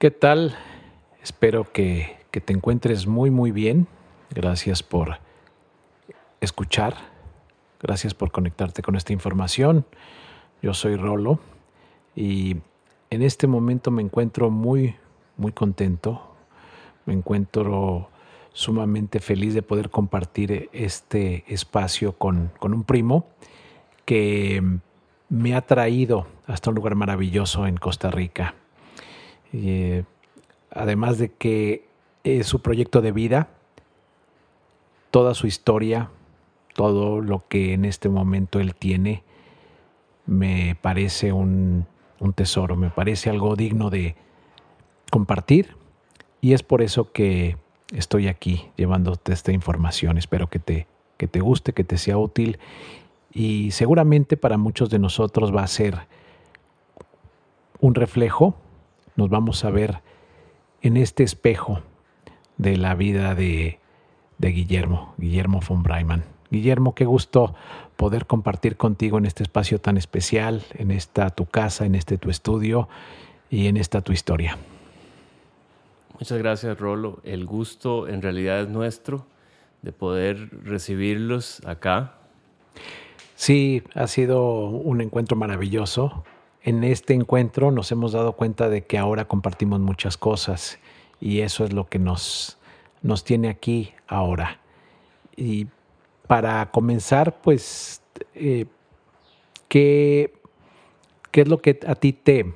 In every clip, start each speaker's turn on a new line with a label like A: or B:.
A: ¿Qué tal? Espero que, que, te encuentres muy muy bien. Gracias por escuchar. Gracias por conectarte con esta información. Yo soy Rolo y en este momento me encuentro muy muy contento. Me encuentro sumamente feliz de poder compartir este espacio con, con un primo que me ha traído hasta un lugar maravilloso en Costa Rica. Eh, además de que es su proyecto de vida, toda su historia, todo lo que en este momento él tiene, me parece un, un tesoro, me parece algo digno de compartir y es por eso que estoy aquí llevándote esta información. Espero que te, que te guste, que te sea útil y seguramente para muchos de nosotros va a ser un reflejo. Nos vamos a ver en este espejo de la vida de, de Guillermo, Guillermo von Breiman. Guillermo, qué gusto poder compartir contigo en este espacio tan especial, en esta tu casa, en este tu estudio y en esta tu historia.
B: Muchas gracias, Rolo. El gusto en realidad es nuestro de poder recibirlos acá.
A: Sí, ha sido un encuentro maravilloso. En este encuentro nos hemos dado cuenta de que ahora compartimos muchas cosas y eso es lo que nos, nos tiene aquí ahora. Y para comenzar, pues, eh, ¿qué, ¿qué es lo que a ti te,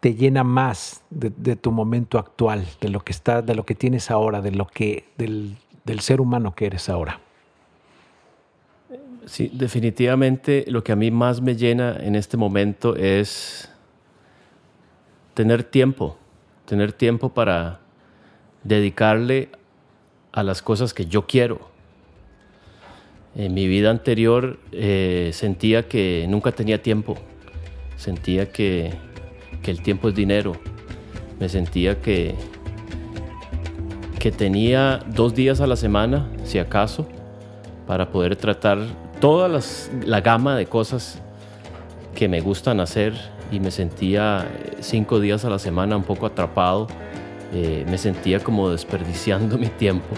A: te llena más de, tu momento actual, de lo que está, de lo que tienes ahora, de lo que, del, del ser humano que eres ahora?
B: Sí, definitivamente lo que a mí más me llena en este momento es tener tiempo, tener tiempo para dedicarle a las cosas que yo quiero. En mi vida anterior eh, sentía que nunca tenía tiempo, sentía que que el tiempo es dinero. Me sentía que, que tenía dos días a la semana, si acaso, para poder tratar toda la gama de cosas que me gustan hacer y me sentía cinco días a la semana un poco atrapado. Eh, me sentía como desperdiciando mi tiempo.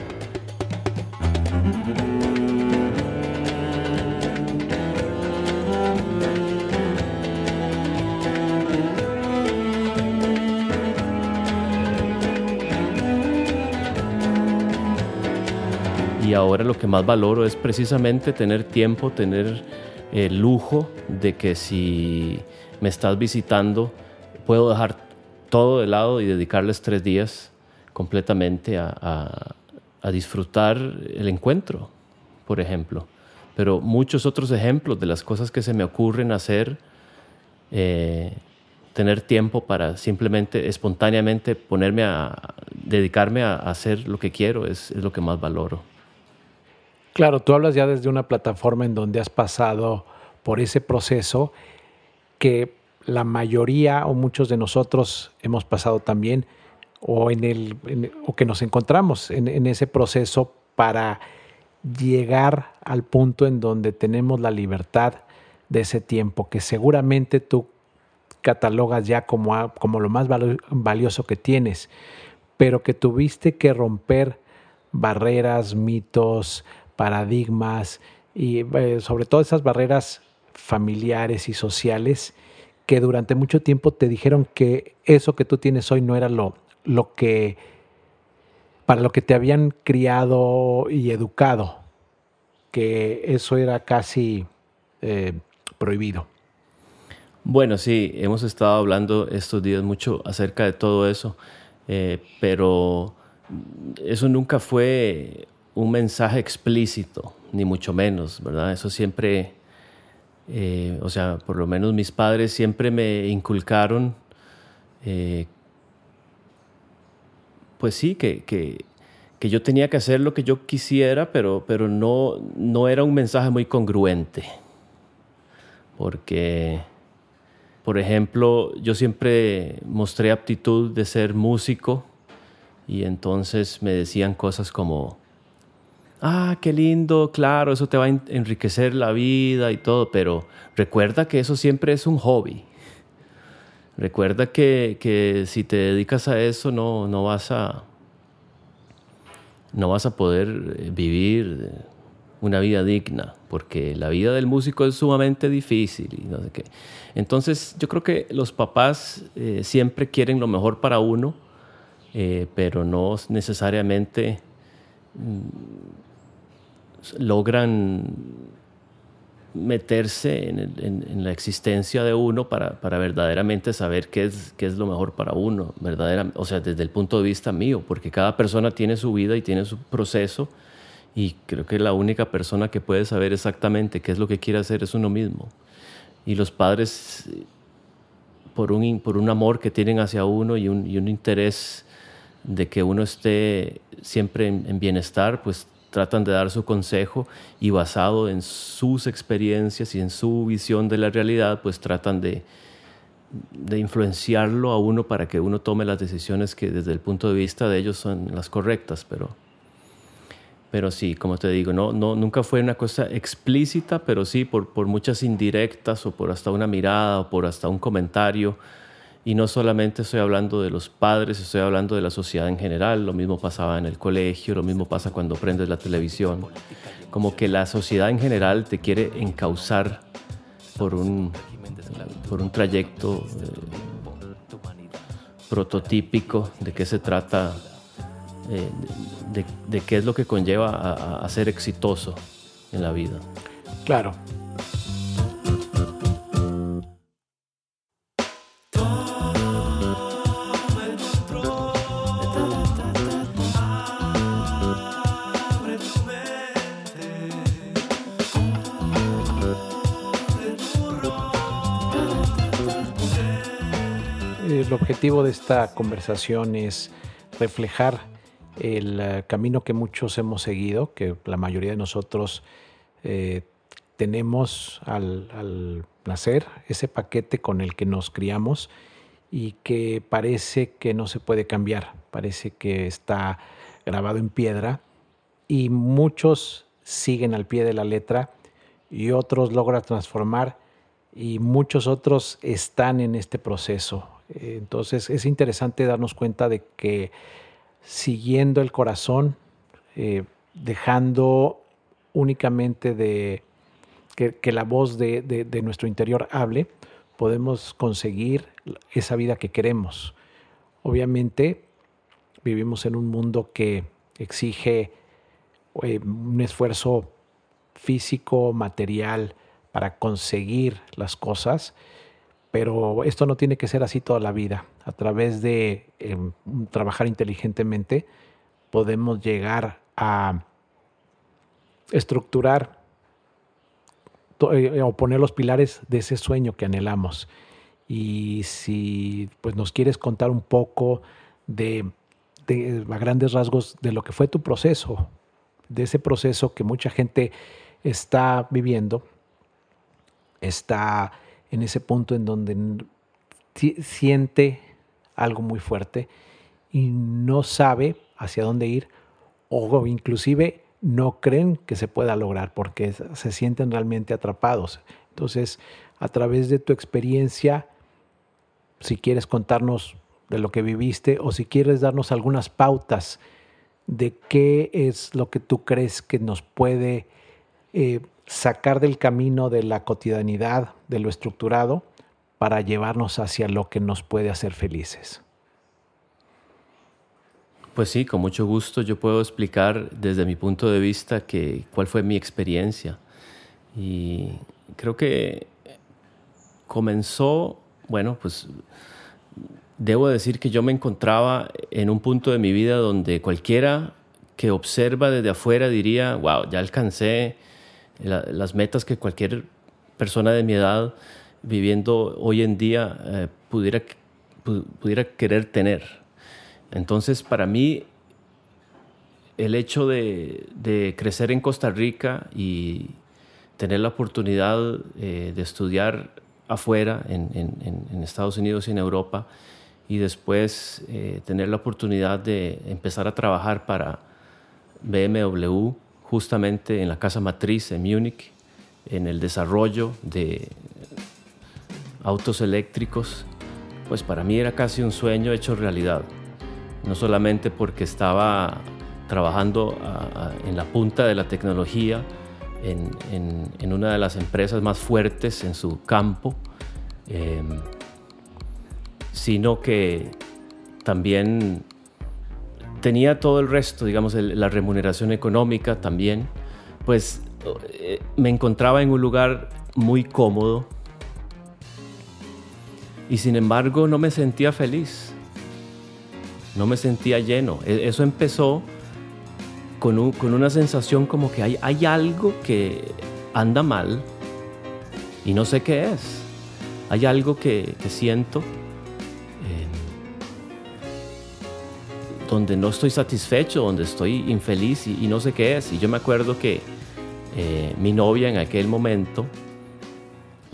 B: Ahora lo que más valoro es precisamente tener tiempo, tener el lujo de que si me estás visitando, puedo dejar todo de lado y dedicarles tres días completamente a, disfrutar el encuentro, por ejemplo. Pero muchos otros ejemplos de las cosas que se me ocurren hacer, eh, tener tiempo para simplemente, espontáneamente ponerme a dedicarme a, hacer lo que quiero es lo que más valoro.
A: Claro, tú hablas ya desde una plataforma en donde has pasado por ese proceso que la mayoría o muchos de nosotros hemos pasado también o, en el, o que nos encontramos en, ese proceso para llegar al punto en donde tenemos la libertad de ese tiempo, que seguramente tú catalogas ya como, como lo más valioso que tienes, pero que tuviste que romper barreras, mitos, paradigmas y eh, sobre todo esas barreras familiares y sociales que durante mucho tiempo te dijeron que eso que tú tienes hoy no era lo, lo que para lo que te habían criado y educado, que eso era casi eh, prohibido.
B: Bueno, sí, hemos estado hablando estos días mucho acerca de todo eso, eh, pero eso nunca fue un mensaje explícito, ni mucho menos, ¿verdad? Eso siempre, eh, o sea, por lo menos mis padres siempre me inculcaron, eh, pues sí, que, que, que, yo tenía que hacer lo que yo quisiera, pero, pero no, no era un mensaje muy congruente. Porque, por ejemplo, yo siempre mostré aptitud de ser músico y entonces me decían cosas como, ah, qué lindo, claro, eso te va a enriquecer la vida y todo, pero recuerda que eso siempre es un hobby. recuerda que, que, si te dedicas a eso no, no, vas a, no vas a poder eh, vivir una vida digna, porque la vida del músico es sumamente difícil y no sé qué. Entonces yo creo que los papás eh, siempre quieren lo mejor para uno, eh, pero no necesariamente mm, logran meterse en, la existencia de uno para, para, verdaderamente saber qué es, lo mejor para uno, verdadera, o sea, desde el punto de vista mío, porque cada persona tiene su vida y tiene su proceso y creo que la única persona que puede saber exactamente qué es lo que quiere hacer es uno mismo. Y los padres, por un, amor que tienen hacia uno y un, y un interés de que uno esté siempre en bienestar, pues tratan de dar su consejo y basado en sus experiencias y en su visión de la realidad, pues tratan de, de influenciarlo a uno para que uno tome las decisiones que desde el punto de vista de ellos son las correctas, pero, pero sí, como te digo, no, no, nunca fue una cosa explícita, pero sí por, por muchas indirectas o por hasta una mirada o por hasta un comentario y no solamente estoy hablando de los padres, estoy hablando de la sociedad en general. Lo mismo pasaba en el colegio, lo mismo pasa cuando prendes la televisión. Como que la sociedad en general te quiere encauzar por un, por un trayecto eh, prototípico de qué se trata, eh, de, qué es lo que conlleva a ser exitoso en la vida.
A: Claro, el objetivo de esta conversación es reflejar el eh, camino que muchos hemos seguido, que la mayoría de nosotros eh, tenemos al, nacer, ese paquete con el que nos criamos y que parece que no se puede cambiar, parece que está grabado en piedra y muchos siguen al pie de la letra y otros logran transformar y muchos otros están en este proceso. Entonces es interesante darnos cuenta de que siguiendo el corazón, eh, dejando únicamente de que, la voz de, de, nuestro interior hable, podemos conseguir esa vida que queremos. Obviamente vivimos en un mundo que exige eh, un esfuerzo físico, material, para conseguir las cosas pero esto no tiene que ser así toda la vida. A través de em, trabajar inteligentemente podemos llegar a estructurar eh, o poner los pilares de ese sueño que anhelamos. Y si pues, nos quieres contar un poco de, de, a grandes rasgos de lo que fue tu proceso, de ese proceso que mucha gente está viviendo, está en ese punto en donde siente algo muy fuerte y no sabe hacia dónde ir o inclusive no creen que se pueda lograr porque se sienten realmente atrapados. Entonces, a través de tu experiencia, si quieres contarnos de lo que viviste o si quieres darnos algunas pautas de qué es lo que tú crees que nos puede eh, sacar del camino de la cotidianidad, de lo estructurado, para llevarnos hacia lo que nos puede hacer felices.
B: Pues sí, con mucho gusto yo puedo explicar desde mi punto de vista que, cuál fue mi experiencia. Y creo que comenzó, bueno, pues debo decir que yo me encontraba en un punto de mi vida donde cualquiera que observa desde afuera diría, wow, ya alcancé las metas que cualquier persona de mi edad viviendo hoy en día eh, pudiera, pudiera querer tener. Entonces, para mí, el hecho de, crecer en Costa Rica y tener la oportunidad eh, de estudiar afuera, en, Estados Unidos y en Europa, y después eh, tener la oportunidad de empezar a trabajar para BMW, justamente en la casa matriz en Múnich, en el desarrollo de autos eléctricos, pues para mí era casi un sueño hecho realidad. No solamente porque estaba trabajando en la punta de la tecnología, en, una de las empresas más fuertes en su campo, em, sino que también tenía todo el resto, digamos, la remuneración económica también, pues eh, me encontraba en un lugar muy cómodo y sin embargo no me sentía feliz, no me sentía lleno. E, eso empezó con, una sensación como que hay, hay algo que anda mal y no sé qué es. Hay algo que, siento donde no estoy satisfecho, donde estoy infeliz y, no sé qué es. Y yo me acuerdo que eh, mi novia en aquel momento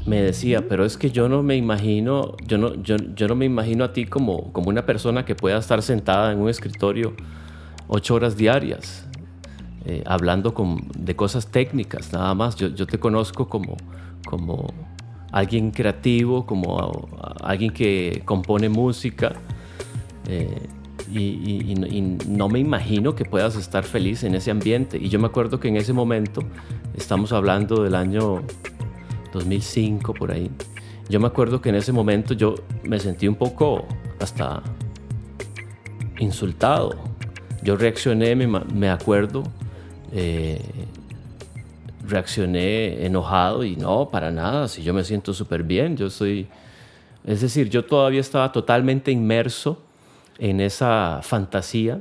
B: me decía, pero es que yo no me imagino, yo no, yo, yo no me imagino a ti como, como una persona que pueda estar sentada en un escritorio ocho horas diarias, eh, hablando de cosas técnicas, nada más. Yo, yo, te conozco como, como alguien creativo, como alguien que compone música. Eh, y, no me imagino que puedas estar feliz en ese ambiente. Y yo me acuerdo que en ese momento, estamos hablando del año 2005 por ahí, yo me acuerdo que en ese momento yo me sentí un poco hasta insultado. Yo reaccioné, me, acuerdo, eh, reaccioné enojado y no, para nada, si yo me siento súper bien, yo soy... Es decir, yo todavía estaba totalmente inmerso en esa fantasía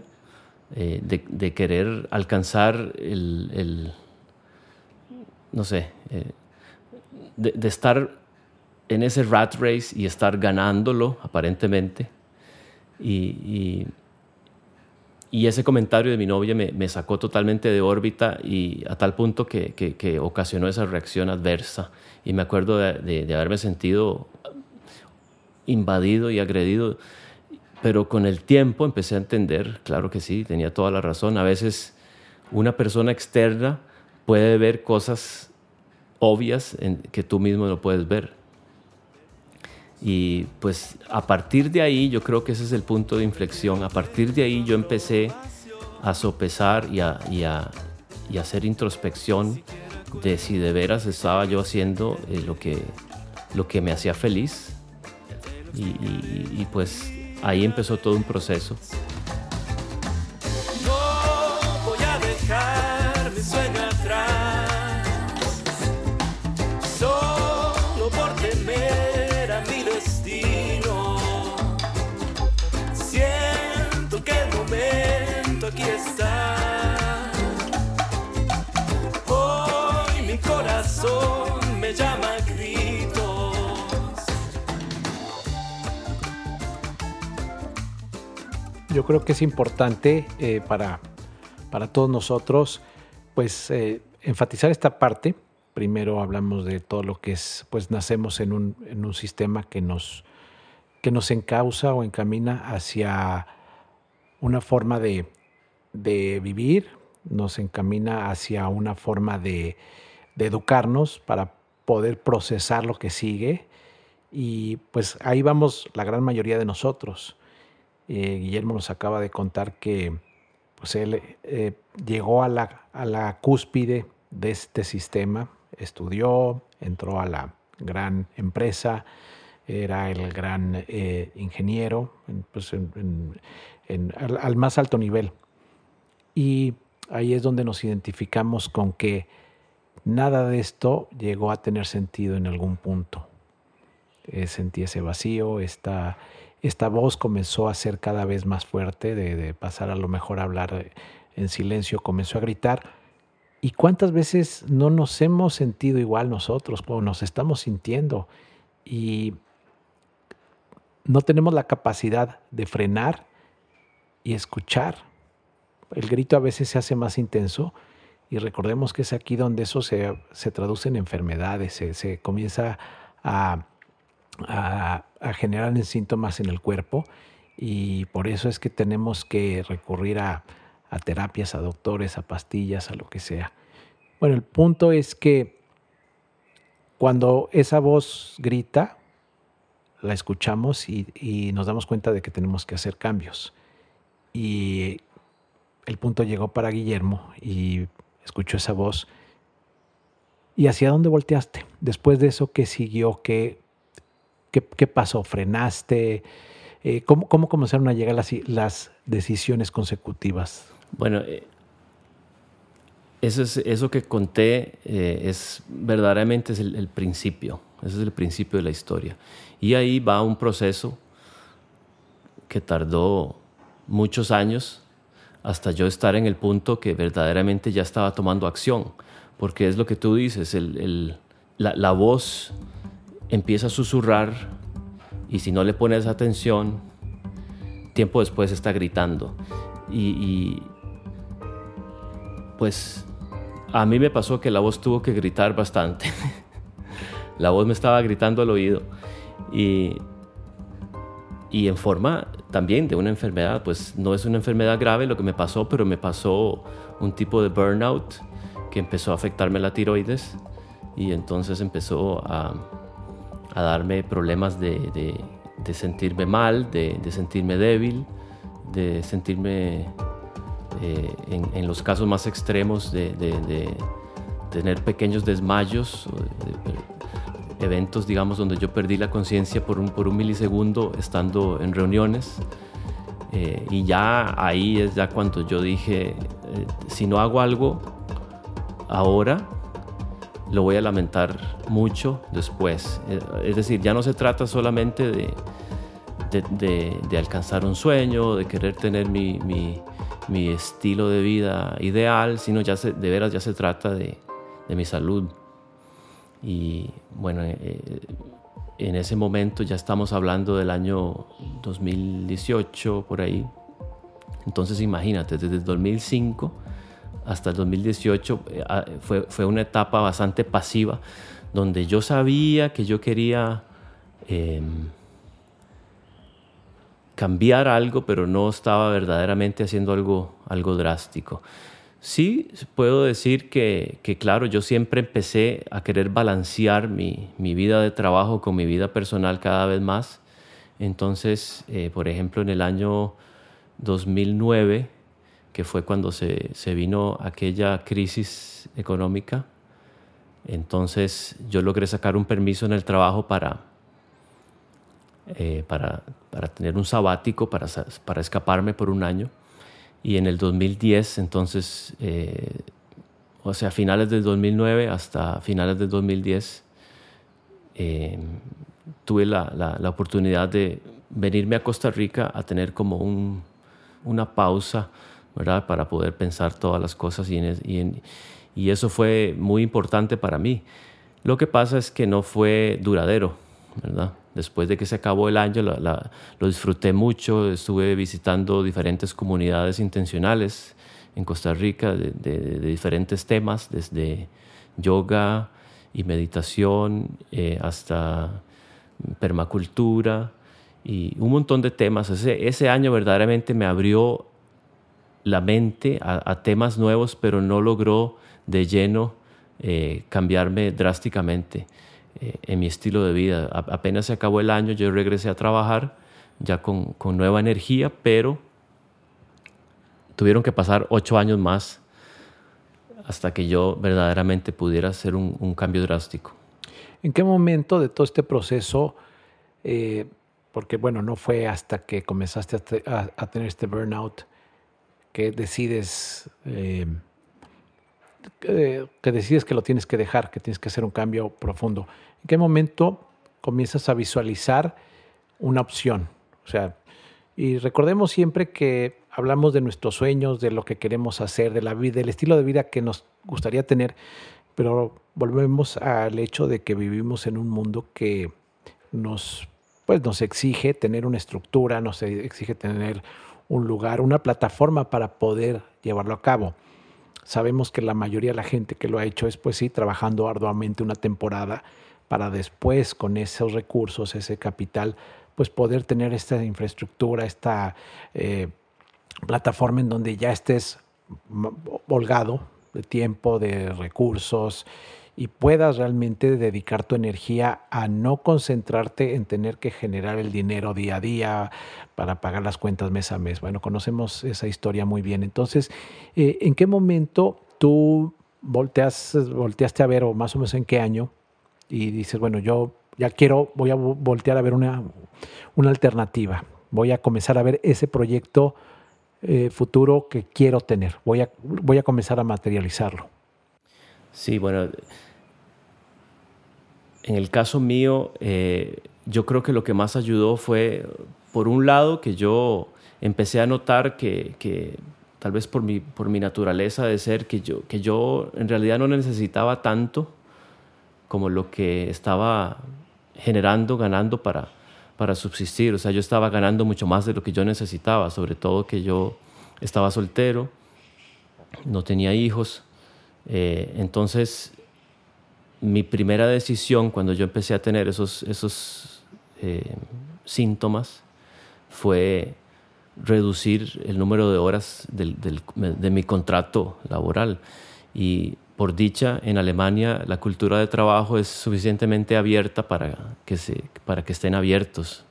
B: eh, de, querer alcanzar el, no sé, eh, de, estar en ese rat race y estar ganándolo aparentemente. Y, y, ese comentario de mi novia me, sacó totalmente de órbita y a tal punto que, que, ocasionó esa reacción adversa. Y me acuerdo de, de haberme sentido invadido y agredido pero con el tiempo empecé a entender, claro que sí, tenía toda la razón. A veces una persona externa puede ver cosas obvias en, que tú mismo no puedes ver. Y pues a partir de ahí, yo creo que ese es el punto de inflexión. A partir de ahí yo empecé a sopesar y a, y a, y hacer introspección de si de veras estaba yo haciendo eh, lo, que, lo que me hacía feliz. Y, y pues ahí empezó todo un proceso.
A: Yo creo que es importante eh, para, para todos nosotros, pues, eh, enfatizar esta parte. Primero hablamos de todo lo que es, pues, nacemos en un, en un sistema que nos, que nos encausa o encamina hacia una forma de, de vivir, nos encamina hacia una forma de, de educarnos para poder procesar lo que sigue. Y pues ahí vamos la gran mayoría de nosotros. Eh, Guillermo nos acaba de contar que pues él eh, llegó a la, a la cúspide de este sistema, estudió, entró a la gran empresa, era el gran eh, ingeniero pues al, más alto nivel. Y ahí es donde nos identificamos con que nada de esto llegó a tener sentido en algún punto. sentí ese vacío, esta, esta voz comenzó a ser cada vez más fuerte, de, pasar a lo mejor a hablar en silencio, comenzó a gritar. ¿Y cuántas veces no nos hemos sentido igual nosotros, como nos estamos sintiendo? Y no tenemos la capacidad de frenar y escuchar. El grito a veces se hace más intenso y recordemos que es aquí donde eso se, traduce en enfermedades, se comienza a a, generar síntomas en el cuerpo y por eso es que tenemos que recurrir a, terapias, a doctores, a pastillas, a lo que sea. Bueno, el punto es que cuando esa voz grita, la escuchamos y, y nos damos cuenta de que tenemos que hacer cambios. Y el punto llegó para Guillermo y escuchó esa voz. ¿Y hacia dónde volteaste? Después de eso, ¿qué siguió? ¿Qué, qué, qué pasó? ¿Frenaste? Eh, ¿cómo, ¿Cómo comenzaron a llegar las, las decisiones consecutivas?
B: Bueno, eh, eso, es, eso que conté eh, es verdaderamente es el, el principio. Ese es el principio de la historia. Y ahí va un proceso que tardó muchos años hasta yo estar en el punto que verdaderamente ya estaba tomando acción. Porque es lo que tú dices, el, el, la, la, voz empieza a susurrar y si no le pones atención, tiempo después está gritando. Y, pues a mí me pasó que la voz tuvo que gritar bastante. la voz me estaba gritando al oído. Y, y en forma también de una enfermedad, pues no es una enfermedad grave lo que me pasó, pero me pasó un tipo de burnout que empezó a afectarme la tiroides y entonces empezó a, a darme problemas de, de, de sentirme mal, de, de, sentirme débil, de sentirme eh, en, en, los casos más extremos de, tener pequeños desmayos, eventos, digamos, donde yo perdí la conciencia por un, por un milisegundo estando en reuniones. Eh, y ya ahí es ya cuando yo dije, eh, si no hago algo ahora, lo voy a lamentar mucho después. Eh, es decir, ya no se trata solamente de, de, alcanzar un sueño, de querer tener mi, mi, estilo de vida ideal, sino ya se, de veras ya se trata de, mi salud. Y bueno, eh, en ese momento ya estamos hablando del año 2018, por ahí. Entonces imagínate, desde el 2005 hasta el 2018 eh, ah, fue, fue una etapa bastante pasiva, donde yo sabía que yo quería eh, cambiar algo, pero no estaba verdaderamente haciendo algo, algo drástico. Sí, puedo decir que, que, claro, yo siempre empecé a querer balancear mi, mi, vida de trabajo con mi vida personal cada vez más. Entonces, eh, por ejemplo, en el año 2009, que fue cuando se, se vino aquella crisis económica, entonces yo logré sacar un permiso en el trabajo para, eh, para, para, tener un sabático, para, para escaparme por un año. Y en el 2010, entonces, eh, o sea, finales del 2009 hasta finales del 2010, eh, tuve la, la, la, oportunidad de venirme a Costa Rica a tener como un, una pausa, Para poder pensar todas las cosas y, eso fue muy importante para mí. Lo que pasa es que no fue duradero. Después de que se acabó el año, lo disfruté mucho, estuve visitando diferentes comunidades intencionales en Costa Rica de, diferentes temas, desde yoga y meditación eh, hasta permacultura y un montón de temas. Ese año verdaderamente me abrió la mente a, a temas nuevos, pero no logró de lleno eh, cambiarme drásticamente. Eh, en mi estilo de vida. A apenas se acabó el año, yo regresé a trabajar ya con, con, nueva energía, pero tuvieron que pasar ocho años más hasta que yo verdaderamente pudiera hacer un, un cambio drástico.
A: ¿En qué momento de todo este proceso, eh, porque bueno, no fue hasta que comenzaste a, te, a, a tener este burnout que decides... Eh, que, que decides que lo tienes que dejar, que tienes que hacer un cambio profundo. ¿En qué momento comienzas a visualizar una opción? O sea, y recordemos siempre que hablamos de nuestros sueños, de lo que queremos hacer, de la vida, del estilo de vida que nos gustaría tener, pero volvemos al hecho de que vivimos en un mundo que nos, pues, nos exige tener una estructura, nos exige tener un lugar, una plataforma para poder llevarlo a cabo. Sabemos que la mayoría de la gente que lo ha hecho es, pues sí, trabajando arduamente una temporada para después, con esos recursos, ese capital, pues poder tener esta infraestructura, esta eh, plataforma en donde ya estés holgado de tiempo, de recursos y puedas realmente dedicar tu energía a no concentrarte en tener que generar el dinero día a día para pagar las cuentas mes a mes. Bueno, conocemos esa historia muy bien. Entonces, eh, ¿en qué momento tú volteas, volteaste a ver, o más o menos en qué año, y dices, bueno, yo ya quiero, voy a voltear a ver una, una alternativa, voy a comenzar a ver ese proyecto eh, futuro que quiero tener, voy a, voy a comenzar a materializarlo.
B: Sí, bueno, en el caso mío, eh, yo creo que lo que más ayudó fue, por un lado, que yo empecé a notar que, que tal vez por mi, por mi naturaleza de ser, que yo, que yo en realidad no necesitaba tanto como lo que estaba generando, ganando para, para subsistir. O sea, yo estaba ganando mucho más de lo que yo necesitaba, sobre todo que yo estaba soltero, no tenía hijos. Eh, entonces, mi primera decisión cuando yo empecé a tener esos, esos eh, síntomas fue reducir el número de horas de mi contrato laboral. Y por dicha, en Alemania la cultura de trabajo es suficientemente abierta para que, se, para que estén abiertos,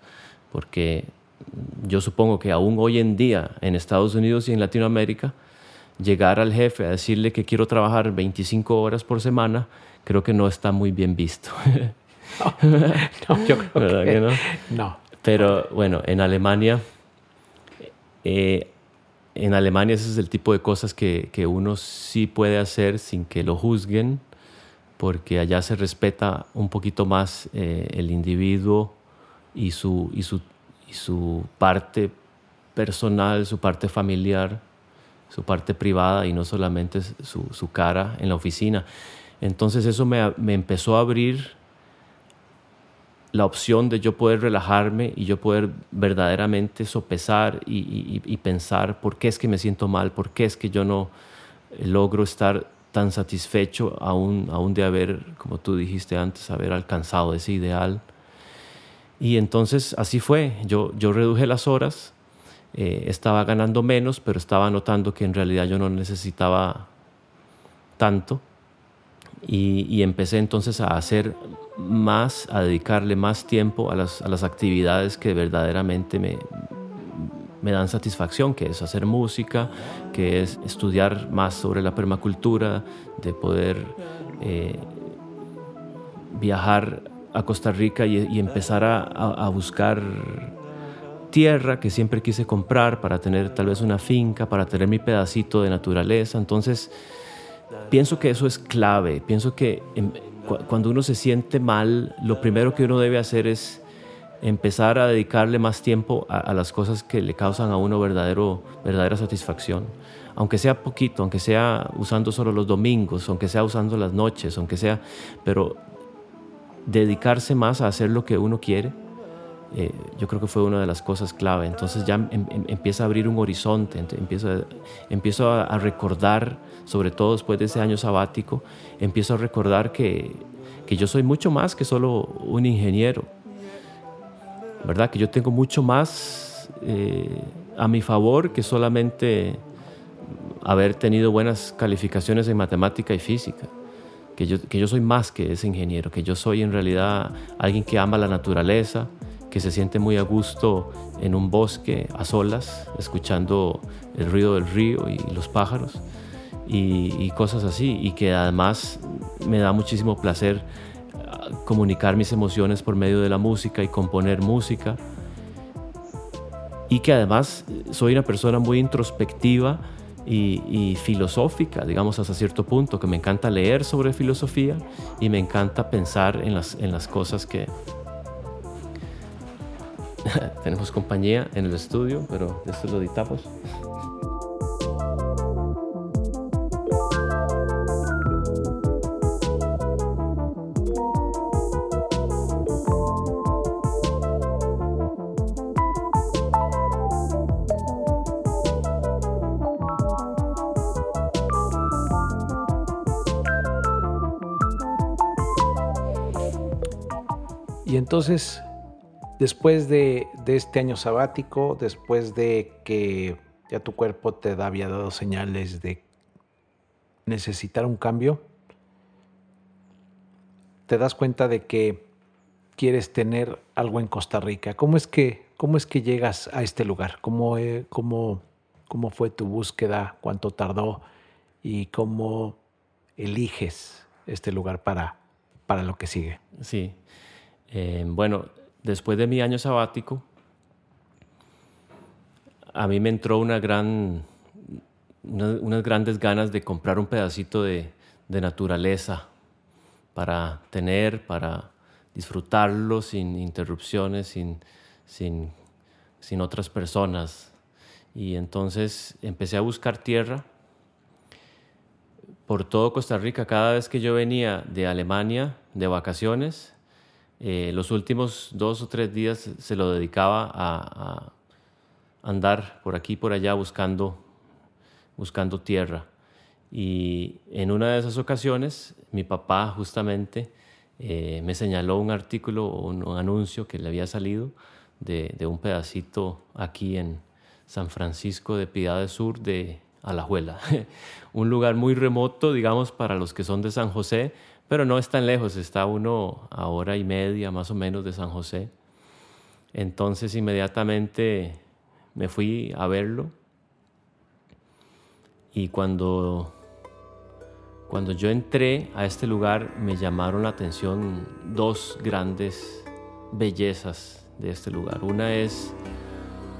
B: porque yo supongo que aún hoy en día en Estados Unidos y en Latinoamérica, llegar al jefe a decirle que quiero trabajar 25 horas por semana, creo que no está muy bien visto.
A: no, yo creo que,
B: no?
A: no?
B: Pero bueno, en Alemania eh, en Alemania ese es el tipo de cosas que, que, uno sí puede hacer sin que lo juzguen, porque allá se respeta un poquito más eh, el individuo y su, y, su, y su parte personal, su parte familiar, su parte privada y no solamente su, su cara en la oficina. Entonces eso me, me empezó a abrir la opción de yo poder relajarme y yo poder verdaderamente sopesar y, pensar por qué es que me siento mal, por qué es que yo no logro estar tan satisfecho aún, aún de haber, como tú dijiste antes, haber alcanzado ese ideal. Y entonces así fue, yo, yo reduje las horas, eh, estaba ganando menos, pero estaba notando que en realidad yo no necesitaba tanto. Y, empecé entonces a hacer más, a dedicarle más tiempo a las, a las actividades que verdaderamente me, me dan satisfacción, que es hacer música, que es estudiar más sobre la permacultura, de poder eh, viajar a Costa Rica y, empezar a, a, buscar tierra que siempre quise comprar para tener tal vez una finca, para tener mi pedacito de naturaleza. Entonces, Pienso que eso es clave. Pienso que cuando uno se siente mal, lo primero que uno debe hacer es empezar a dedicarle más tiempo a, las cosas que le causan a uno verdadero, verdadera satisfacción. Aunque sea poquito, aunque sea usando solo los domingos, aunque sea usando las noches, aunque sea, pero dedicarse más a hacer lo que uno quiere eh, yo creo que fue una de las cosas clave. Entonces ya em, em, empieza a abrir un horizonte, empiezo, a, empiezo a, recordar, sobre todo después de ese año sabático, empiezo a recordar que, que yo soy mucho más que solo un ingeniero, ¿verdad? Que yo tengo mucho más eh, a mi favor que solamente haber tenido buenas calificaciones en matemática y física. Que yo, que yo soy más que ese ingeniero, que yo soy en realidad alguien que ama la naturaleza, que se siente muy a gusto en un bosque a solas, escuchando el ruido del río y los pájaros y, cosas así, y que además me da muchísimo placer ah, comunicar mis emociones por medio de la música y componer música, y que además soy una persona muy introspectiva y, y, filosófica, digamos hasta cierto punto, que me encanta leer sobre filosofía y me encanta pensar en las, en las cosas que, Tenemos compañía en el estudio, pero esto lo editamos.
A: Y entonces Después de, este año sabático, después de que ya tu cuerpo te había dado señales de necesitar un cambio, te das cuenta de que quieres tener algo en Costa Rica? ¿Cómo es que, cómo es que llegas a este lugar? ¿Cómo, eh, cómo, ¿Cómo fue tu búsqueda? ¿Cuánto tardó? ¿Y cómo eliges este lugar para, para lo que sigue?
B: Sí. Eh, bueno, después de mi año sabático, a mí me entró unas grandes ganas de comprar un pedacito de, de naturaleza para tener, para disfrutarlo sin interrupciones, sin, sin, sin otras personas. Y entonces empecé a buscar tierra por todo Costa Rica. Cada vez que yo venía de Alemania de vacaciones, eh, los últimos dos o tres días se lo dedicaba a, andar por aquí y por allá buscando, buscando tierra. Y en una de esas ocasiones, mi papá justamente eh, me señaló un artículo o un, anuncio que le había salido de, de, un pedacito aquí en San Francisco de Piedad Sur de Alajuela. un lugar muy remoto, digamos, para los que son de San José, pero no es tan lejos, está uno a hora y media más o menos de San José. Entonces inmediatamente me fui a verlo y cuando cuando yo entré a este lugar me llamaron la atención dos grandes bellezas de este lugar. Una es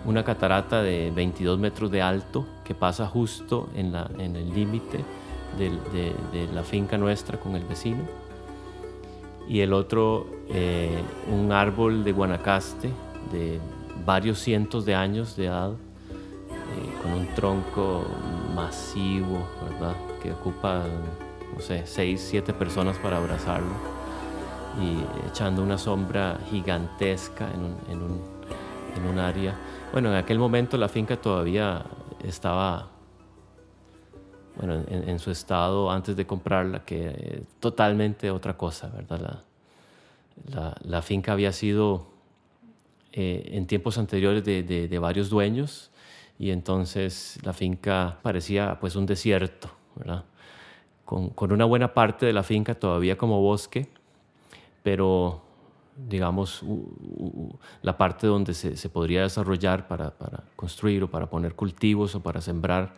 B: una catarata de 22 metros de alto que pasa justo en, la, en el límite de, la finca nuestra con el vecino. Y el otro, eh, un árbol de Guanacaste de varios cientos de años de edad, eh, con un tronco masivo, ¿verdad? Que ocupa no sé, seis, siete personas para abrazarlo y echando una sombra gigantesca en un, en un, en un área. Bueno, en aquel momento la finca todavía estaba bueno, en, su estado antes de comprarla, que totalmente otra cosa, ¿verdad? La, la, la finca había sido eh, en tiempos anteriores de, de, de, varios dueños y entonces la finca parecía pues un desierto, ¿verdad? con, una buena parte de la finca todavía como bosque, pero digamos, la parte donde se, podría desarrollar para, construir o para poner cultivos o para sembrar,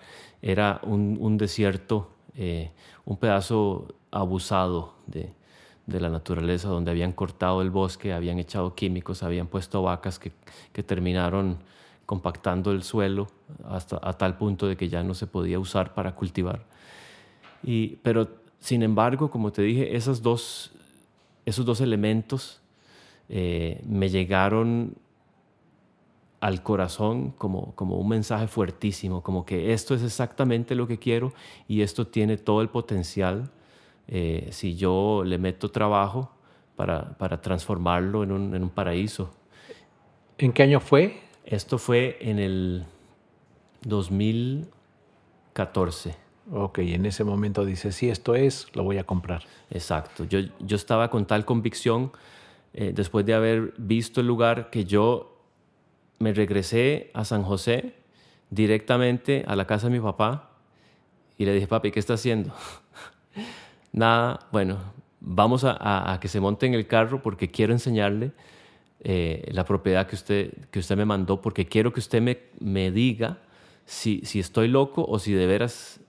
B: era un, desierto, eh, un pedazo abusado de, la naturaleza, donde habían cortado el bosque, habían echado químicos, habían puesto vacas que, que terminaron compactando el suelo hasta a tal punto de que ya no se podía usar para cultivar. Pero, sin embargo, como te dije, esos dos, esos dos elementos eh, me llegaron al corazón como, como un mensaje fuertísimo, como que esto es exactamente lo que quiero y esto tiene todo el potencial eh, si yo le meto trabajo para, para transformarlo en un, en un paraíso.
A: ¿En qué año fue?
B: Esto fue en el 2014.
A: Ok, en ese momento dice, si esto es, lo voy a comprar.
B: Exacto. Yo, yo estaba con tal convicción, eh, después de haber visto el lugar, que yo me regresé a San José directamente a la casa de mi papá y le dije, papi, ¿qué está haciendo? Nada, bueno, vamos a, a, que se monte en el carro porque quiero enseñarle eh, la propiedad que usted, que usted me mandó, porque quiero que usted me, me diga si, si estoy loco o si de veras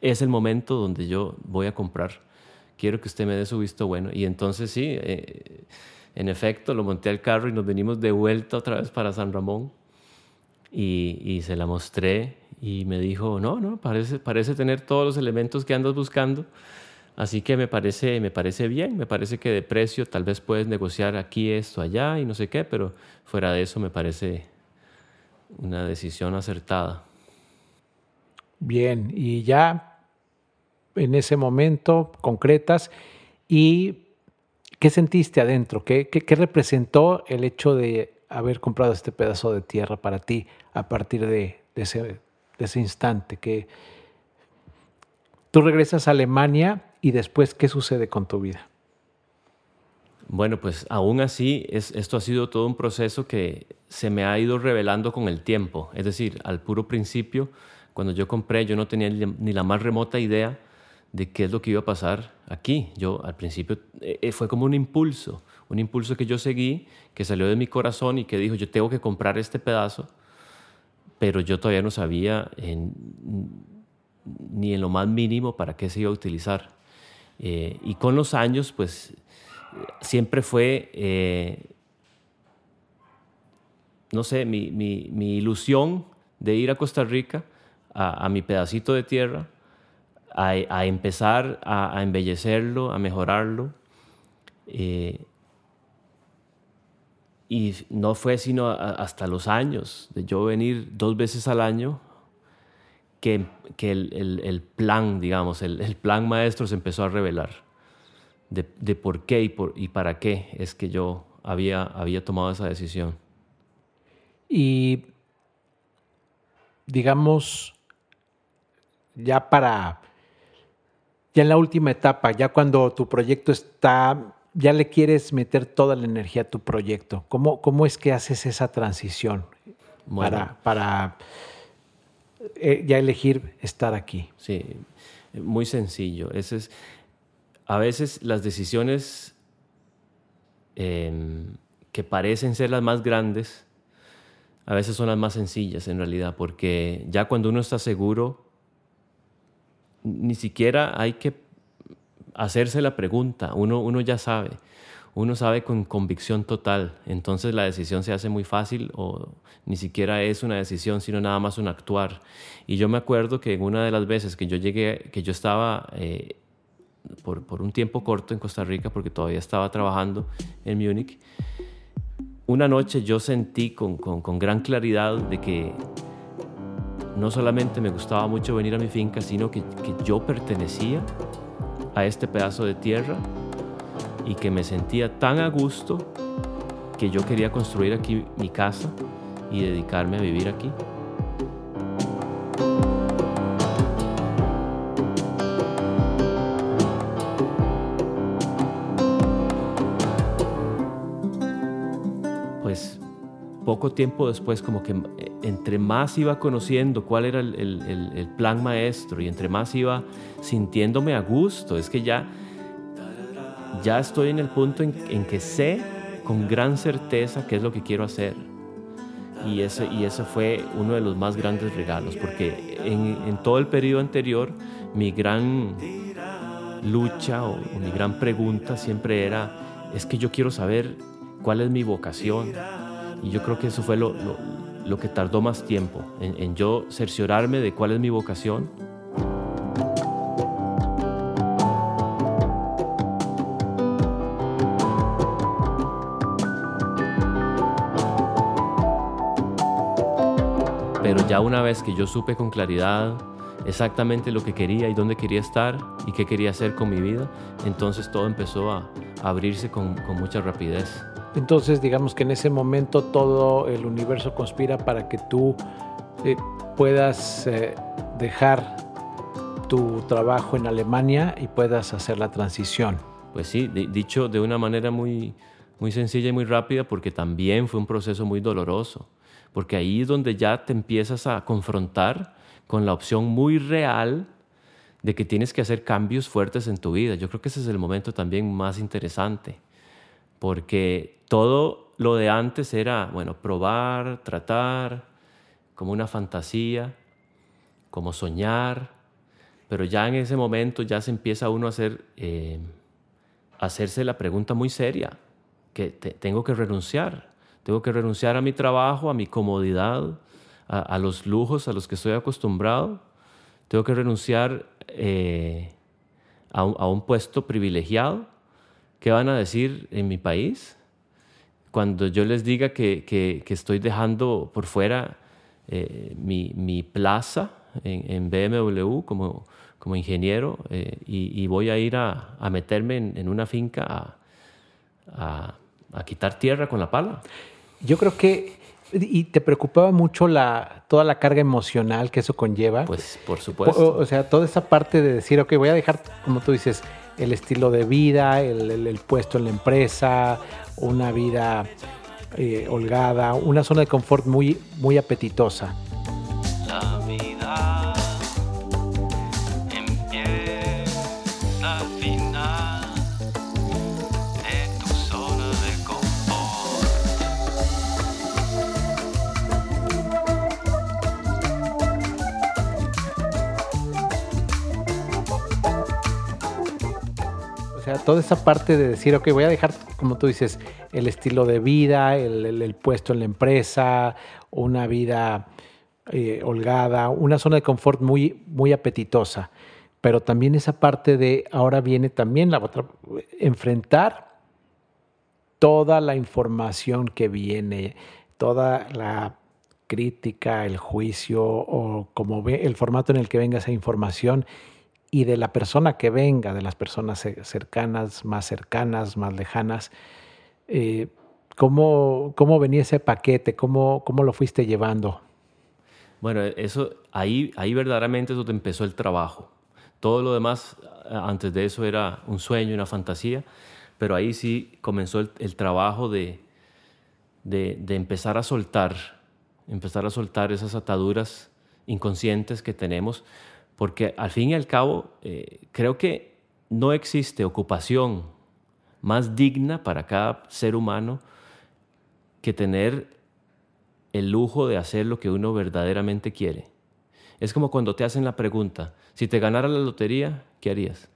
B: es el momento donde yo voy a comprar. Quiero que usted me dé su visto bueno. Y entonces sí, eh, en efecto, lo monté al carro y nos venimos de vuelta otra vez para San Ramón. Y, se la mostré y me dijo, no, no, parece, parece tener todos los elementos que andas buscando. Así que me parece, me parece bien, me parece que de precio tal vez puedes negociar aquí esto, allá y no sé qué, pero fuera de eso me parece una decisión acertada.
A: Bien, y ya en ese momento concretas y ¿qué sentiste adentro? ¿Qué, qué, representó el hecho de haber comprado este pedazo de tierra para ti a partir de, ese, instante? Que tú regresas a Alemania y después, ¿qué sucede con tu vida?
B: Bueno, pues aún así, es, esto ha sido todo un proceso que se me ha ido revelando con el tiempo. Es decir, al puro principio cuando yo compré, yo no tenía ni la más remota idea de qué es lo que iba a pasar aquí. Yo al principio eh, eh, fue como un impulso, un impulso que yo seguí, que salió de mi corazón y que dijo, yo tengo que comprar este pedazo, pero yo todavía no sabía ni en lo más mínimo para qué se iba a utilizar. Eh, y con los años, pues siempre fue, no sé, mi, mi, ilusión de ir a Costa Rica, a, a mi pedacito de tierra, a, empezar a, embellecerlo, a mejorarlo. Eh, y no fue sino hasta los años de yo venir dos veces al año que, que el, plan, digamos, el, plan maestro se empezó a revelar de, por qué y, por, y para qué es que yo había, había tomado esa decisión.
A: Y digamos, ya para ya en la última etapa, ya cuando tu proyecto está, ya le quieres meter toda la energía a tu proyecto, ¿cómo, cómo es que haces esa transición para, para eh, ya elegir estar aquí?
B: Sí, muy sencillo. Ese es, a veces las decisiones em, que parecen ser las más grandes, a veces son las más sencillas en realidad, porque ya cuando uno está seguro ni siquiera hay que hacerse la pregunta, uno, uno ya sabe, uno sabe con convicción total, entonces la decisión se hace muy fácil o ni siquiera es una decisión, sino nada más un actuar. Y yo me acuerdo que en una de las veces que yo llegué, que yo estaba eh, por, por, un tiempo corto en Costa Rica, porque todavía estaba trabajando en Múnich, una noche yo sentí con, con, con gran claridad de que no solamente me gustaba mucho venir a mi finca, sino que, yo pertenecía a este pedazo de tierra y que me sentía tan a gusto que yo quería construir aquí mi casa y dedicarme a vivir aquí. Pues poco tiempo después como que entre más iba conociendo cuál era el, plan maestro y entre más iba sintiéndome a gusto, es que ya, ya estoy en el punto en, que sé con gran certeza qué es lo que quiero hacer. Y ese, y ese fue uno de los más grandes regalos, porque en, todo el periodo anterior mi gran lucha o, mi gran pregunta siempre era, es que yo quiero saber cuál es mi vocación. Y yo creo que eso fue lo que tardó más tiempo en, yo cerciorarme de cuál es mi vocación. Pero ya una vez que yo supe con claridad exactamente lo que quería y dónde quería estar y qué quería hacer con mi vida, entonces todo empezó a, abrirse con mucha rapidez.
A: Entonces, digamos que en ese momento todo el universo conspira para que tú eh, puedas eh, dejar tu trabajo en Alemania y puedas hacer la transición.
B: Pues sí, dicho de una manera muy, muy sencilla y muy rápida, porque también fue un proceso muy doloroso, porque ahí es donde ya te empiezas a confrontar con la opción muy real de que tienes que hacer cambios fuertes en tu vida. Yo creo que ese es el momento también más interesante porque todo lo de antes era, bueno, probar, tratar, como una fantasía, como soñar, pero ya en ese momento ya se empieza uno a hacer, eh, hacerse la pregunta muy seria, que tengo que renunciar, tengo que renunciar a mi trabajo, a mi comodidad, a, los lujos a los que estoy acostumbrado, tengo que renunciar eh, a un puesto privilegiado ¿Qué van a decir en mi país? Cuando yo les diga que, que, estoy dejando por fuera eh, mi, mi, plaza en, en, BMW como, como ingeniero eh, y, y, voy a ir a, a meterme en, en, una finca a, a, a, quitar tierra con la pala.
A: Yo creo que... ¿Y te preocupaba mucho la, toda la carga emocional que eso conlleva?
B: Pues por supuesto.
A: O, o sea, toda esa parte de decir, ok, voy a dejar, como tú dices, el estilo de vida, el, puesto en la empresa, una vida eh, holgada, una zona de confort muy, muy apetitosa. Sea, toda esa parte de decir, ok, voy a dejar, como tú dices, el estilo de vida, el, puesto en la empresa, una vida eh, holgada, una zona de confort muy, muy apetitosa. Pero también esa parte de, ahora viene también la otra, enfrentar toda la información que viene, toda la crítica, el juicio o como ve el formato en el que venga esa información y de la persona que venga, de las personas ce- cercanas, más cercanas, más lejanas. eh, ¿cómo, ¿Cómo venía ese paquete? ¿Cómo, ¿Cómo lo fuiste llevando?
B: Bueno, eso ahí, ahí verdaderamente es donde empezó el trabajo. Todo lo demás antes de eso era un sueño, una fantasía, pero ahí sí comenzó el, el trabajo de, de, de empezar a soltar, empezar a soltar esas ataduras inconscientes que tenemos, porque al fin y al cabo eh, creo que no existe ocupación más digna para cada ser humano que tener el lujo de hacer lo que uno verdaderamente quiere. Es como cuando te hacen la pregunta, si te ganara la lotería, ¿qué harías?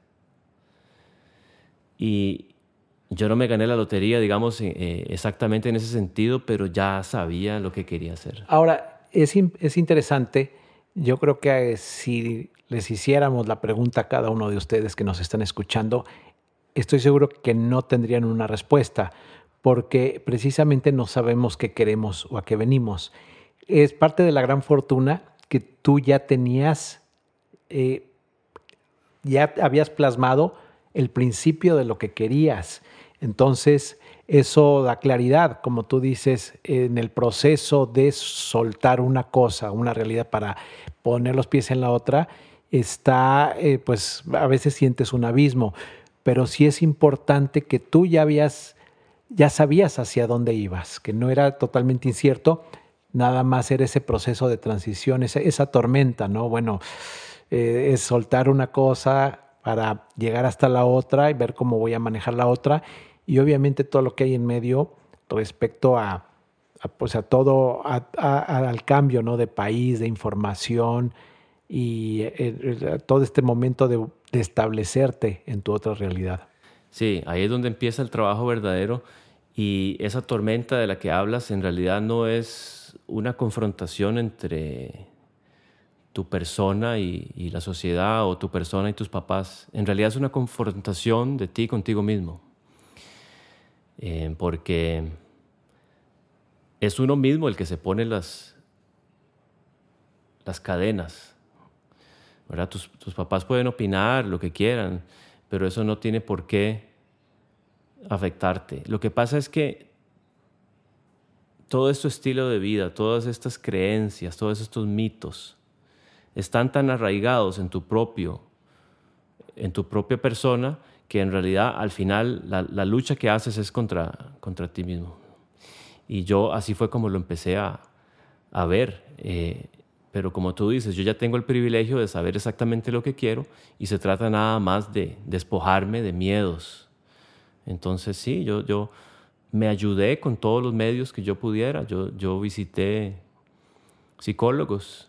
B: Y yo no me gané la lotería, digamos, eh, exactamente en ese sentido, pero ya sabía lo que quería hacer.
A: Ahora, es, es interesante, yo creo que eh, si les hiciéramos la pregunta a cada uno de ustedes que nos están escuchando, estoy seguro que no tendrían una respuesta, porque precisamente no sabemos qué queremos o a qué venimos. Es parte de la gran fortuna que tú ya tenías, eh, ya habías plasmado el principio de lo que querías. Entonces, eso da claridad, como tú dices, en el proceso de soltar una cosa, una realidad para poner los pies en la otra, está, eh, pues a veces sientes un abismo, pero sí es importante que tú ya habías, ya sabías hacia dónde ibas, que no era totalmente incierto, nada más era ese proceso de transición, esa, esa tormenta, ¿no? Bueno, eh, es soltar una cosa para llegar hasta la otra y ver cómo voy a manejar la otra y obviamente todo lo que hay en medio respecto a, a, pues a todo, a- al cambio ¿no? de país, de información y eh, eh, todo este momento de, de establecerte en tu otra realidad.
B: Sí, ahí es donde empieza el trabajo verdadero y esa tormenta de la que hablas en realidad no es una confrontación entre tu persona y, y la sociedad o tu persona y tus papás. En realidad es una confrontación de ti contigo mismo. Eh, porque es uno mismo el que se pone las, las cadenas. ¿verdad? Tus, tus papás pueden opinar lo que quieran, pero eso no tiene por qué afectarte. Lo que pasa es que todo este estilo de vida, todas estas creencias, todos estos mitos, están tan arraigados en tu propio, en tu propia persona, que en realidad al final la, la lucha que haces es contra, contra ti mismo. Y yo así fue como lo empecé a, a ver. eh, pero como tú dices, yo ya tengo el privilegio de saber exactamente lo que quiero y se trata nada más de despojarme de miedos. Entonces sí, yo, yo me ayudé con todos los medios que yo pudiera. Yo, yo visité psicólogos,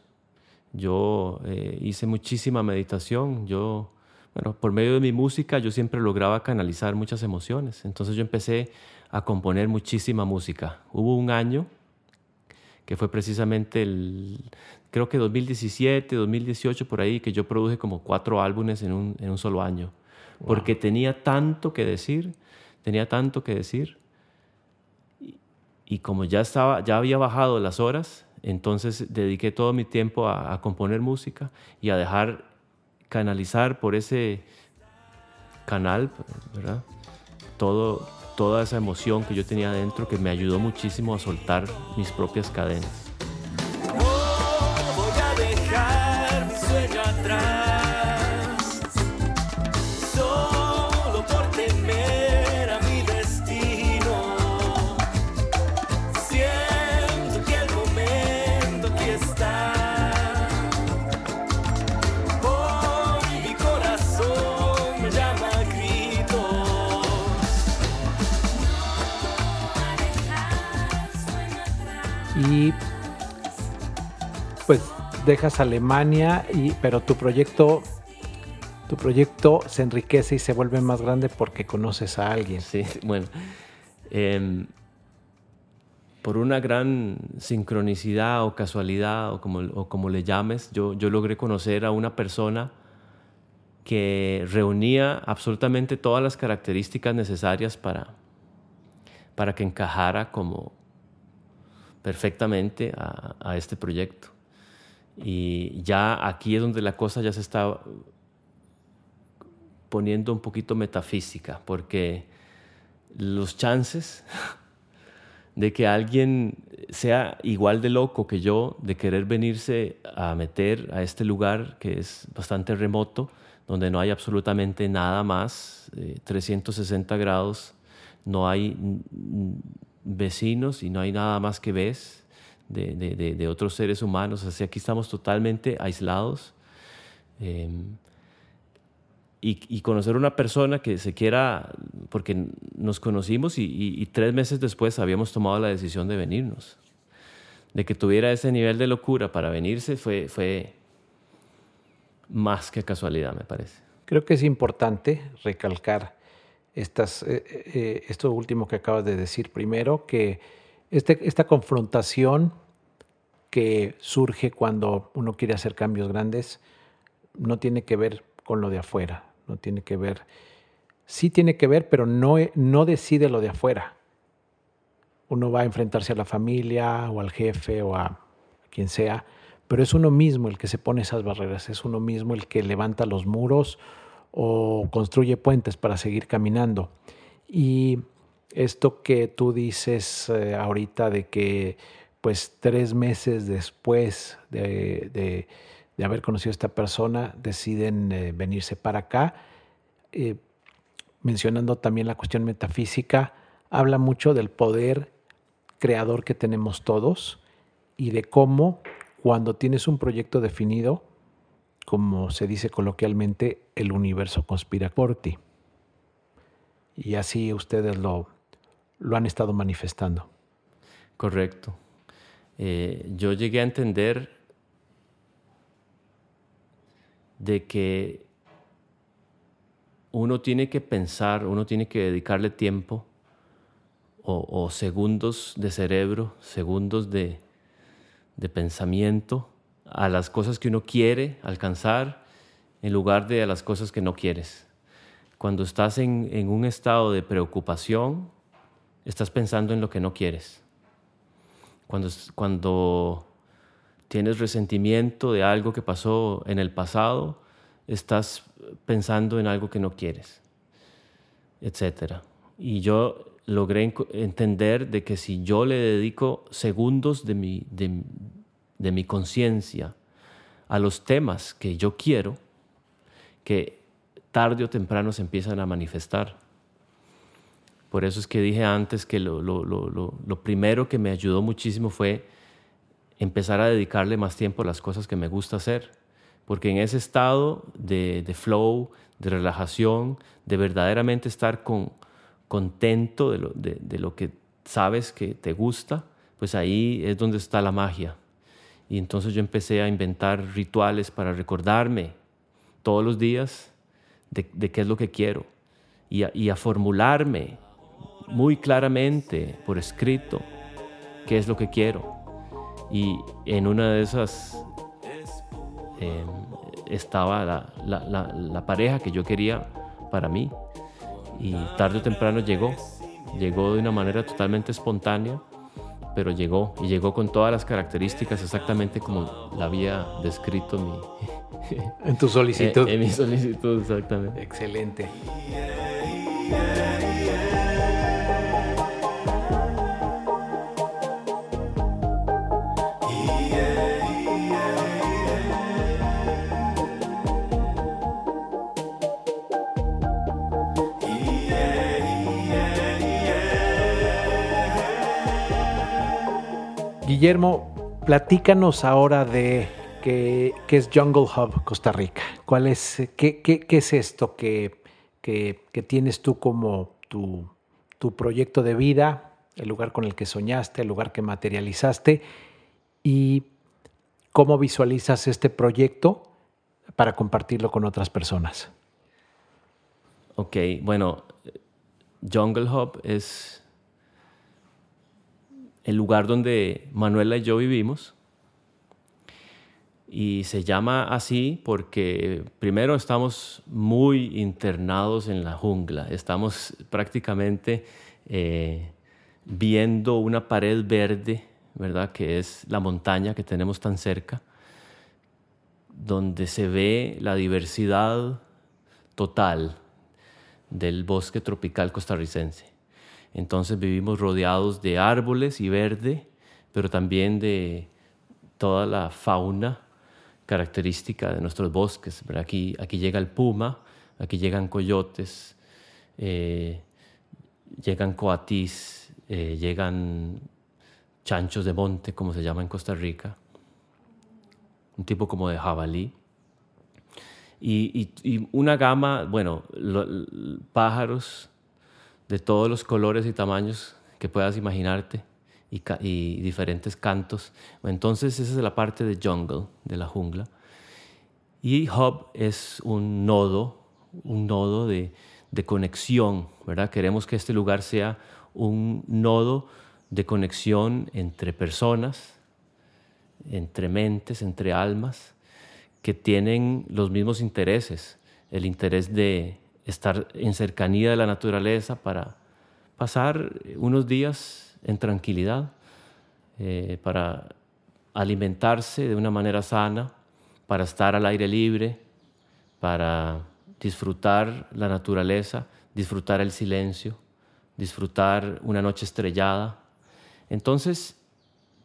B: yo eh, hice muchísima meditación, yo, bueno, por medio de mi música yo siempre lograba canalizar muchas emociones. Entonces yo empecé a componer muchísima música. Hubo un año que fue precisamente el, creo que 2017, 2018, por ahí, que yo produje como cuatro álbumes en un, en un solo año. Porque tenía tanto que decir, tenía tanto que decir. Y, y como ya, estaba, ya había bajado las horas, entonces dediqué todo mi tiempo a, a componer música y a dejar canalizar por ese canal. Todo, toda esa emoción que yo tenía dentro que me ayudó muchísimo a soltar mis propias cadenas.
A: Pues dejas Alemania, y, pero tu proyecto, Tu proyecto se enriquece y se vuelve más grande porque conoces a alguien.
B: Sí, bueno. em, por una gran sincronicidad o casualidad o como, o como le llames, yo, yo logré conocer a una persona que reunía absolutamente todas las características necesarias para, para que encajara como perfectamente a, este proyecto. Y ya aquí es donde la cosa ya se está poniendo un poquito metafísica, porque los chances de que alguien sea igual de loco que yo, de querer venirse a meter a este lugar que es bastante remoto, donde no hay absolutamente nada más, eh, 360 grados, no hay vecinos y no hay nada más que ves de, de- de- de otros seres humanos. Así aquí estamos totalmente aislados. Em, y, y conocer una persona que se quiera, porque nos conocimos y, y- y tres meses después habíamos tomado la decisión de venirnos. De que tuviera ese nivel de locura para venirse fue, fue más que casualidad, me parece.
A: Creo que es importante recalcar estas, eh, eh, esto último que acabas de decir. Primero, que este- esta confrontación que surge cuando uno quiere hacer cambios grandes no tiene que ver con lo de afuera, no tiene que ver, sí tiene que ver, pero no, no decide lo de afuera. Uno va a enfrentarse a la familia o al jefe o a quien sea, pero es uno mismo el que se pone esas barreras, es uno mismo el que levanta los muros o construye puentes para seguir caminando. Y esto que tú dices eh, ahorita de que pues tres meses después de, haber conocido a esta persona deciden eh, venirse para acá, eh, mencionando también la cuestión metafísica, habla mucho del poder creador que tenemos todos y de cómo cuando tienes un proyecto definido, como se dice coloquialmente, el universo conspira por ti. Y así ustedes lo, lo han estado manifestando.
B: Correcto. Eh, yo llegué a entender de que uno tiene que pensar, uno tiene que dedicarle tiempo o, o segundos de cerebro, segundos de, de pensamiento a las cosas que uno quiere alcanzar en lugar de a las cosas que no quieres. Cuando estás en, en un estado de preocupación, estás pensando en lo que no quieres. Cuando, cuando tienes resentimiento de algo que pasó en el pasado, estás pensando en algo que no quieres, etc. Y yo logré entender de que si yo le dedico segundos de mi, de, de mi conciencia a los temas que yo quiero, que tarde o temprano se empiezan a manifestar. Por eso es que dije antes que lo, lo- lo- lo- primero que me ayudó muchísimo fue empezar a dedicarle más tiempo a las cosas que me gusta hacer. Porque en ese estado de, de flow, de relajación, de verdaderamente estar con, contento de lo, de- de lo que sabes que te gusta, pues ahí es donde está la magia. Y entonces yo empecé a inventar rituales para recordarme todos los días de, qué es lo que quiero y a, formularme muy claramente por escrito qué es lo que quiero. Y en una de esas eh, estaba la- la pareja que yo quería para mí. Y tarde o temprano llegó. Llegó de una manera totalmente espontánea, pero llegó. Y llegó con todas las características exactamente como la había descrito mi,
A: En tu solicitud.
B: en, en mi solicitud, exactamente.
A: Excelente. Guillermo, platícanos ahora de qué, es Jungle Hub Costa Rica. ¿Cuál es, qué, es esto que, que- que tienes tú como tu, tu proyecto de vida, el lugar con el que soñaste, el lugar que materializaste y cómo visualizas este proyecto para compartirlo con otras personas?
B: Ok, bueno, Jungle Hub es el lugar donde Manuela y yo vivimos. Y se llama así porque primero estamos muy internados en la jungla, estamos prácticamente eh, viendo una pared verde, ¿verdad? Que es la montaña que tenemos tan cerca, donde se ve la diversidad total del bosque tropical costarricense. Entonces vivimos rodeados de árboles y verde, pero también de toda la fauna característica de nuestros bosques. Aquí, aquí llega el puma, aquí llegan coyotes, eh, llegan coatís, eh, llegan chanchos de monte, como se llama en Costa Rica, un tipo como de jabalí. Y, una gama, bueno, pájaros de todos los colores y tamaños que puedas imaginarte y, diferentes cantos. Entonces esa es la parte de jungle, de la jungla. Y hub es un nodo, un nodo de, de conexión, ¿verdad? Queremos que este lugar sea un nodo de conexión entre personas, entre mentes, entre almas, que tienen los mismos intereses, el interés de estar en cercanía de la naturaleza para pasar unos días en tranquilidad, eh, para alimentarse de una manera sana, para estar al aire libre, para disfrutar la naturaleza, disfrutar el silencio, disfrutar una noche estrellada. Entonces,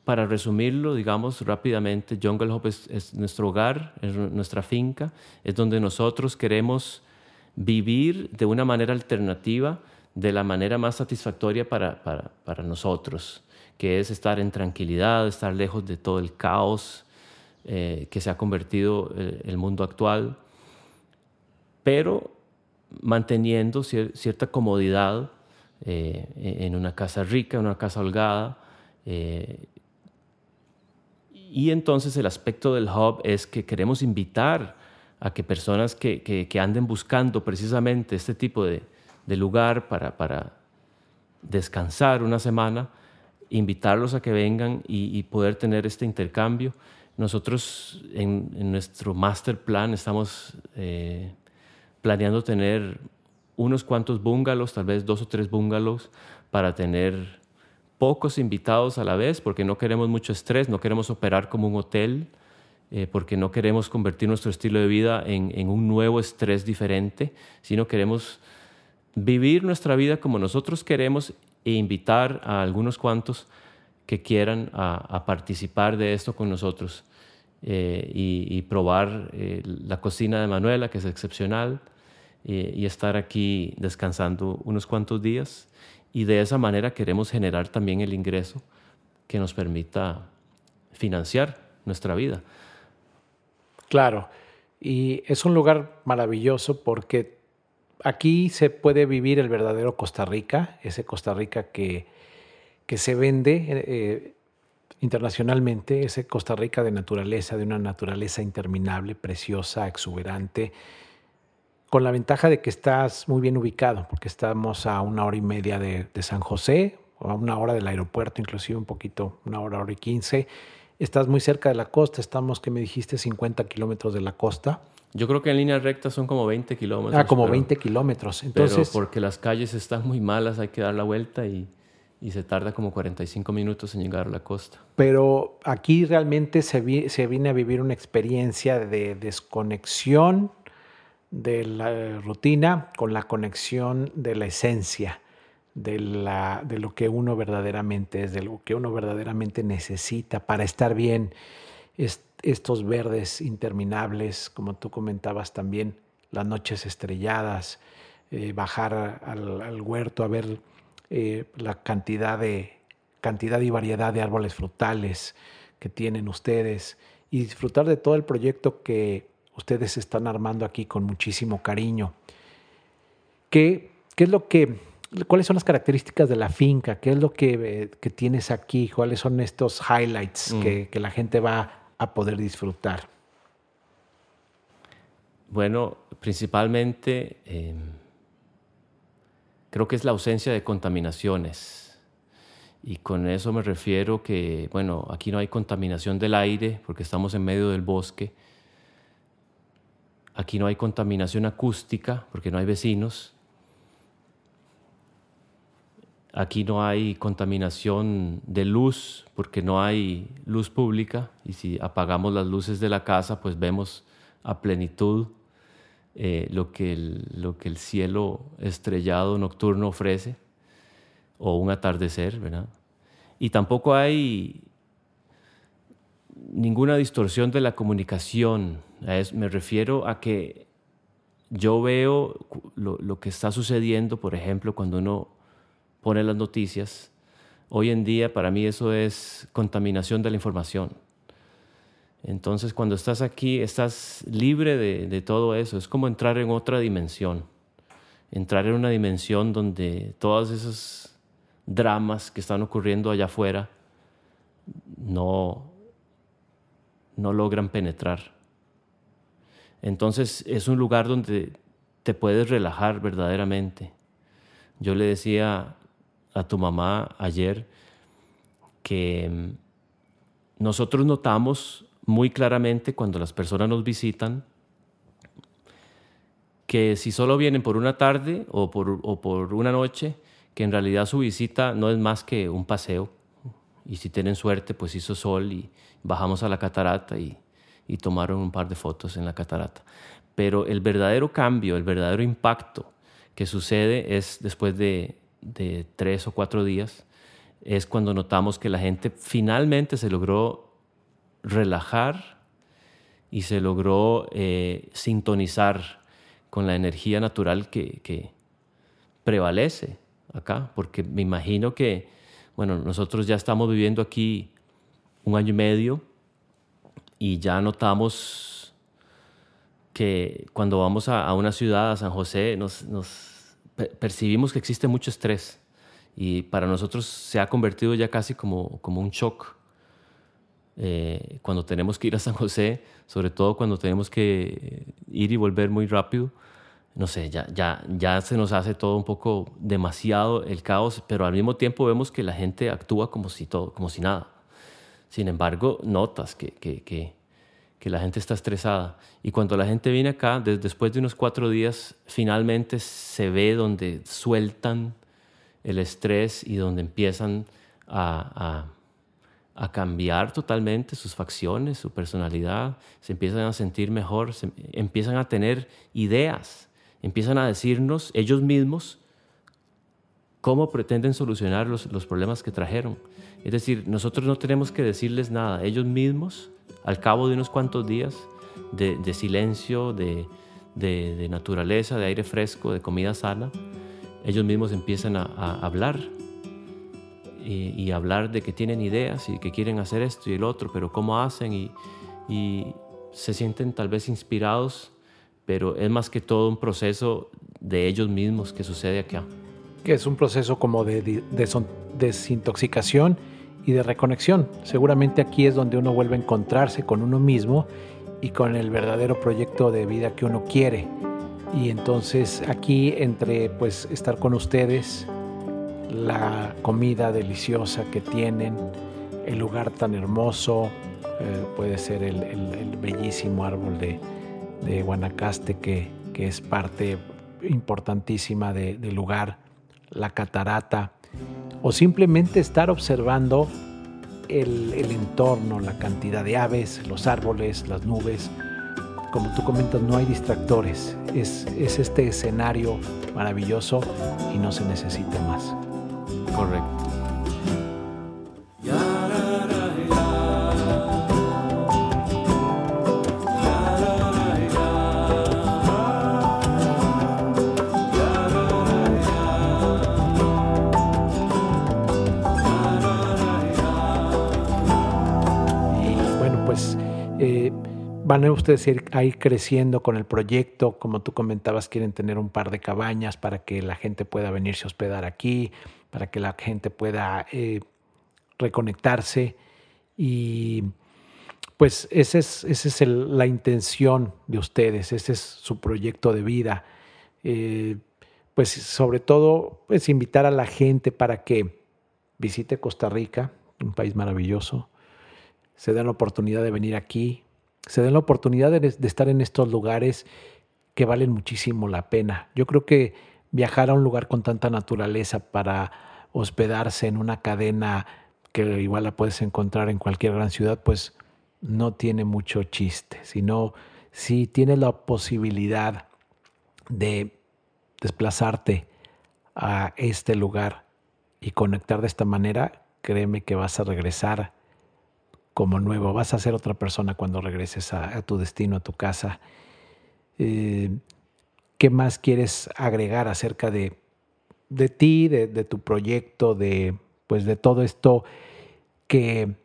B: para resumirlo, digamos rápidamente, Jungle Hop es, nuestro hogar, es nuestra finca, es donde nosotros queremos vivir de una manera alternativa, de la manera más satisfactoria para, para, nosotros, que es estar en tranquilidad, estar lejos de todo el caos eh, que se ha convertido eh, el mundo actual, pero manteniendo cierta comodidad eh, en una casa rica, en una casa holgada, y entonces el aspecto del hub es que queremos invitar a que personas que, que, anden buscando precisamente este tipo de, de lugar para, para, descansar una semana, invitarlos a que vengan y, poder tener este intercambio. Nosotros en, nuestro master plan estamos eh, planeando tener unos cuantos bungalows, tal vez dos o tres bungalows, para tener pocos invitados a la vez porque no queremos mucho estrés, no queremos operar como un hotel, eh, porque no queremos convertir nuestro estilo de vida en, un nuevo estrés diferente, sino queremos vivir nuestra vida como nosotros queremos e invitar a algunos cuantos que quieran a, participar de esto con nosotros eh, y, probar eh, la cocina de Manuela, que es excepcional, y estar aquí descansando unos cuantos días y de esa manera queremos generar también el ingreso que nos permita financiar nuestra vida.
A: Claro, y es un lugar maravilloso porque aquí se puede vivir el verdadero Costa Rica, ese Costa Rica que, que se vende eh, internacionalmente, ese Costa Rica de naturaleza, de una naturaleza interminable, preciosa, exuberante, con la ventaja de que estás muy bien ubicado, porque estamos a una hora y media de, San José, o a una hora del aeropuerto, inclusive un poquito, una hora, hora y quince. Estás muy cerca de la costa, estamos, que me dijiste, 50 kilómetros de la costa.
B: Yo creo que en línea recta son como 20 kilómetros.
A: Ah, como 20 kilómetros. Entonces,
B: pero porque las calles están muy malas, hay que dar la vuelta y, y, se tarda como 45 minutos en llegar a la costa.
A: Pero aquí realmente se, se viene a vivir una experiencia de desconexión de la rutina con la conexión de la esencia, de, la, de lo que uno verdaderamente es, de lo que uno verdaderamente necesita para estar bien. estos verdes interminables, como tú comentabas también, las noches estrelladas, eh, bajar al, huerto a ver eh, la cantidad, de, cantidad y variedad de árboles frutales que tienen ustedes y disfrutar de todo el proyecto que ustedes están armando aquí con muchísimo cariño. ¿Qué, qué es lo que, cuáles son las características de la finca? ¿Qué es lo que, que tienes aquí? ¿Cuáles son estos highlights mm. que, que, la gente va a poder disfrutar?
B: Bueno, principalmente em, creo que es la ausencia de contaminaciones. Y con eso me refiero que, bueno, aquí no hay contaminación del aire porque estamos en medio del bosque. Aquí no hay contaminación acústica porque no hay vecinos. Aquí no hay contaminación de luz porque no hay luz pública y si apagamos las luces de la casa pues vemos a plenitud eh, lo, que el, lo que el cielo estrellado nocturno ofrece o un atardecer, ¿verdad? Y tampoco hay ninguna distorsión de la comunicación. me refiero a que yo veo lo, lo que está sucediendo, por ejemplo, cuando uno pone las noticias. Hoy en día para mí eso es contaminación de la información. Entonces cuando estás aquí estás libre de, todo eso. Es como entrar en otra dimensión. Entrar en una dimensión donde todos esos dramas que están ocurriendo allá afuera no, no logran penetrar. Entonces es un lugar donde te puedes relajar verdaderamente. Yo le decía a tu mamá ayer que mm, nosotros notamos muy claramente cuando las personas nos visitan que si solo vienen por una tarde o por, o por una noche, que en realidad su visita no es más que un paseo. Y si tienen suerte, pues hizo sol y bajamos a la catarata y, y tomaron un par de fotos en la catarata. Pero el verdadero cambio, el verdadero impacto que sucede es después de de tres o cuatro días, es cuando notamos que la gente finalmente se logró relajar y se logró eh, sintonizar con la energía natural que, prevalece acá, porque me imagino que, bueno, nosotros ya estamos viviendo aquí un año y medio y ya notamos que cuando vamos a, una ciudad, a San José, nos percibimos que existe mucho estrés y para nosotros se ha convertido ya casi como, como un shock. Eh, cuando tenemos que ir a San José, sobre todo cuando tenemos que ir y volver muy rápido, no sé, ya, ya, ya se nos hace todo un poco demasiado el caos, pero al mismo tiempo vemos que la gente actúa como si, todo, como si nada. Sin embargo, notas que, que, que que la gente está estresada. Y cuando la gente viene acá, después de unos cuatro días, finalmente se ve donde sueltan el estrés y donde empiezan a, a, cambiar totalmente sus facciones, su personalidad, se empiezan a sentir mejor, empiezan a tener ideas, empiezan a decirnos ellos mismos cómo pretenden solucionar los, los problemas que trajeron. Es decir, nosotros no tenemos que decirles nada, ellos mismos al cabo de unos cuantos días de, silencio, de, naturaleza, de aire fresco, de comida sana, ellos mismos empiezan a, hablar y, hablar de que tienen ideas y que quieren hacer esto y el otro, pero cómo hacen y, se sienten tal vez inspirados, pero es más que todo un proceso de ellos mismos que sucede acá.
A: Que es un proceso como de desintoxicación y de reconexión. Seguramente aquí es donde uno vuelve a encontrarse con uno mismo y con el verdadero proyecto de vida que uno quiere. Y entonces aquí entre pues estar con ustedes, la comida deliciosa que tienen, el lugar tan hermoso, eh, puede ser el, bellísimo árbol de, Guanacaste que, es parte importantísima del lugar, la catarata, o simplemente estar observando el, entorno, la cantidad de aves, los árboles, las nubes. Como tú comentas, no hay distractores. Es, es este escenario maravilloso y no se necesita más.
B: Correcto.
A: Van a ustedes ir ahí creciendo con el proyecto, como tú comentabas, quieren tener un par de cabañas para que la gente pueda venirse a hospedar aquí, para que la gente pueda eh, reconectarse. Y pues esa es, ese es la intención de ustedes, ese es su proyecto de vida. Eh, pues sobre todo, pues invitar a la gente para que visite Costa Rica, un país maravilloso, se den la oportunidad de venir aquí, se den la oportunidad de, estar en estos lugares que valen muchísimo la pena. Yo creo que viajar a un lugar con tanta naturaleza para hospedarse en una cadena que igual la puedes encontrar en cualquier gran ciudad, pues no tiene mucho chiste, sino si tienes la posibilidad de desplazarte a este lugar y conectar de esta manera, créeme que vas a regresar como nuevo, vas a ser otra persona cuando regreses a, tu destino, a tu casa. Eh, ¿Qué más quieres agregar acerca de, de ti, de, tu proyecto, de, pues de todo esto que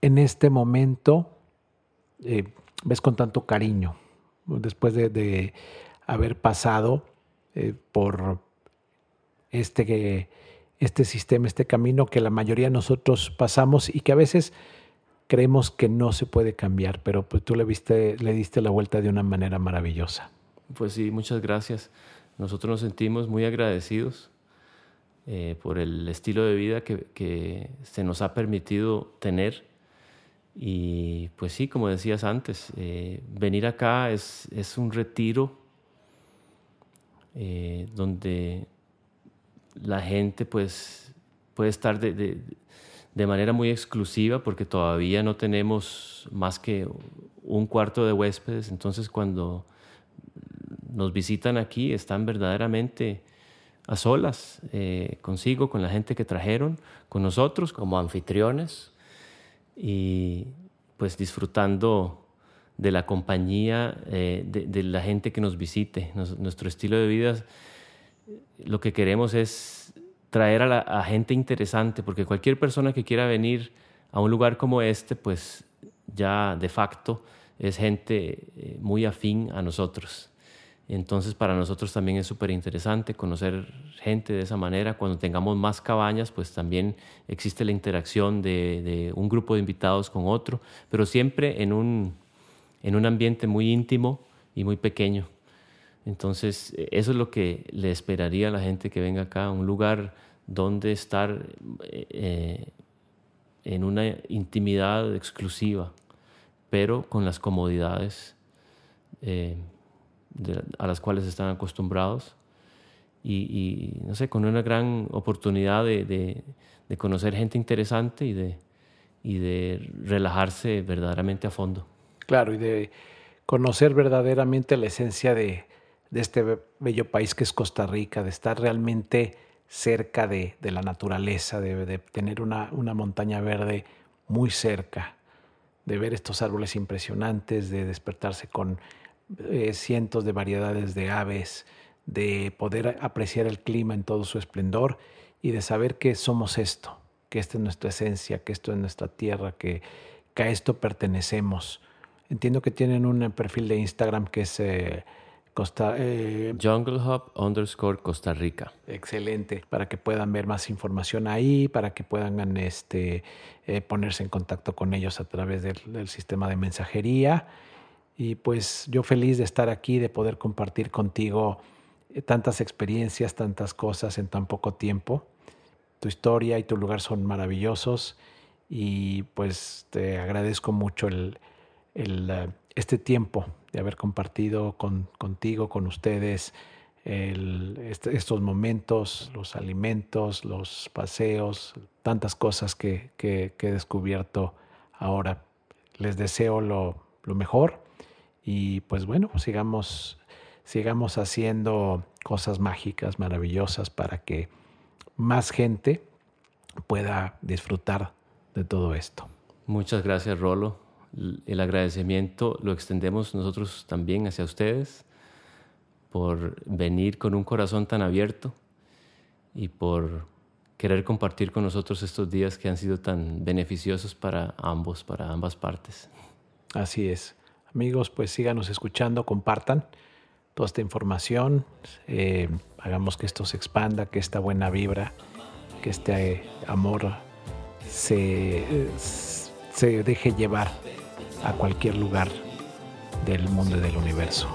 A: en este momento eh, ves con tanto cariño, después de, haber pasado eh, por este, este sistema, este camino que la mayoría de nosotros pasamos y que a veces creemos que no se puede cambiar, pero pues tú le, viste, le diste la vuelta de una manera maravillosa.
B: Pues sí, muchas gracias. Nosotros nos sentimos muy agradecidos eh, por el estilo de vida que, que se nos ha permitido tener y pues sí, como decías antes, eh, venir acá es, es, un retiro eh, donde la gente pues puede estar de, de, de, manera muy exclusiva porque todavía no tenemos más que un cuarto de huéspedes. Entonces cuando nos visitan aquí están verdaderamente a solas eh, consigo, con la gente que trajeron, con nosotros como anfitriones y pues disfrutando de la compañía eh, de, la gente que nos visite. nuestro estilo de vida, lo que queremos es traer a, la, gente interesante, porque cualquier persona que quiera venir a un lugar como este, pues ya de facto es gente eh, muy afín a nosotros. Entonces para nosotros también es súper interesante conocer gente de esa manera. Cuando tengamos más cabañas, pues también existe la interacción de, un grupo de invitados con otro, pero siempre en un, en un ambiente muy íntimo y muy pequeño. Entonces eso es lo que le esperaría a la gente que venga acá, un lugar donde estar eh, en una intimidad exclusiva, pero con las comodidades. Eh, a las cuales están acostumbrados y, no sé, con una gran oportunidad de, conocer gente interesante y de relajarse verdaderamente a fondo.
A: Claro, y de conocer verdaderamente la esencia de, este bello país que es Costa Rica, de estar realmente cerca de, la naturaleza, de, tener una, una, montaña verde muy cerca, de ver estos árboles impresionantes, de despertarse con eh, cientos de variedades de aves, de poder apreciar el clima en todo su esplendor y de saber que somos esto, que esta es nuestra esencia, que esto es nuestra tierra, que, a esto pertenecemos. Entiendo que tienen un perfil de Instagram que es eh, Costa,
B: eh, Jungle Hub underscore Costa Rica.
A: Excelente, para que puedan ver más información ahí, para que puedan este, ponerse en contacto con ellos a través del sistema de mensajería y pues yo feliz de estar aquí, de poder compartir contigo eh, tantas experiencias, tantas cosas en tan poco tiempo. Tu historia y tu lugar son maravillosos y pues te agradezco mucho el, eh, este tiempo de haber compartido con, contigo, con ustedes, este, estos momentos, los alimentos, los paseos, tantas cosas que, he descubierto ahora. Les deseo lo, lo mejor y pues bueno, sigamos, sigamos haciendo cosas mágicas, maravillosas para que más gente pueda disfrutar de todo esto.
B: Muchas gracias, Rolo. El agradecimiento lo extendemos nosotros también hacia ustedes por venir con un corazón tan abierto y por querer compartir con nosotros estos días que han sido tan beneficiosos para ambos, para ambas partes.
A: Así es. Amigos, pues síganos escuchando, compartan toda esta información, eh, hagamos que esto se expanda, que esta buena vibra, que este amor se, se deje llevar a cualquier lugar del mundo y del universo.